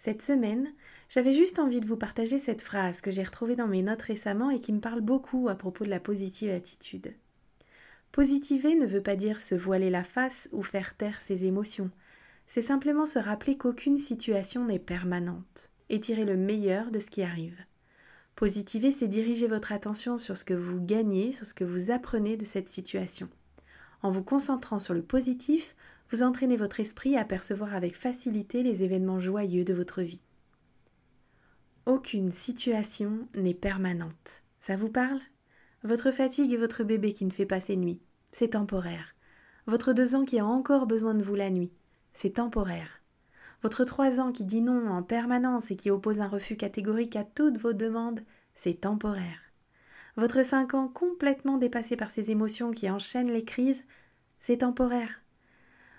Cette semaine, j'avais juste envie de vous partager cette phrase que j'ai retrouvée dans mes notes récemment et qui me parle beaucoup à propos de la positive attitude. Positiver ne veut pas dire se voiler la face ou faire taire ses émotions. C'est simplement se rappeler qu'aucune situation n'est permanente et tirer le meilleur de ce qui arrive. Positiver, c'est diriger votre attention sur ce que vous gagnez, sur ce que vous apprenez de cette situation. En vous concentrant sur le positif, vous entraînez votre esprit à percevoir avec facilité les événements joyeux de votre vie. Aucune situation n'est permanente. Ça vous parle? Votre fatigue et votre bébé qui ne fait pas ses nuits, c'est temporaire. Votre deux ans qui a encore besoin de vous la nuit, c'est temporaire. Votre trois ans qui dit non en permanence et qui oppose un refus catégorique à toutes vos demandes, c'est temporaire. Votre cinq ans complètement dépassé par ses émotions qui enchaînent les crises, c'est temporaire.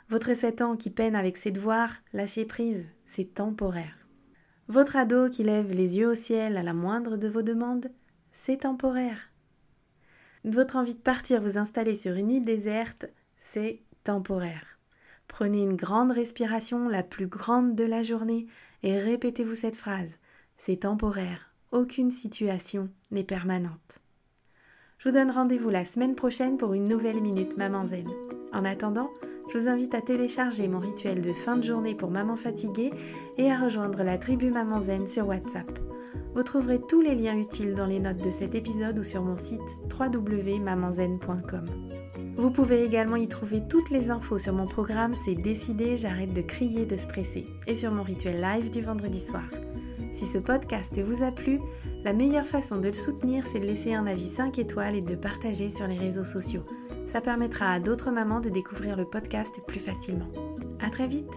Votre sept ans qui peine avec ses devoirs, lâcher prise, c'est temporaire. Votre ado qui lève les yeux au ciel à la moindre de vos demandes, c'est temporaire. Votre envie de partir vous installer sur une île déserte, c'est temporaire. Prenez une grande respiration, la plus grande de la journée, et répétez-vous cette phrase. C'est temporaire. Aucune situation n'est permanente. Je vous donne rendez-vous la semaine prochaine pour une nouvelle Minute Maman Zen. En attendant, je vous invite à télécharger mon rituel de fin de journée pour maman fatiguée et à rejoindre la tribu Maman Zen sur WhatsApp. Vous trouverez tous les liens utiles dans les notes de cet épisode ou sur mon site www.mamanzen.com. Vous pouvez également y trouver toutes les infos sur mon programme C'est décidé, j'arrête de crier, de stresser et sur mon rituel live du vendredi soir. Si ce podcast vous a plu, la meilleure façon de le soutenir, c'est de laisser un avis 5 étoiles et de partager sur les réseaux sociaux. Ça permettra à d'autres mamans de découvrir le podcast plus facilement. À très vite!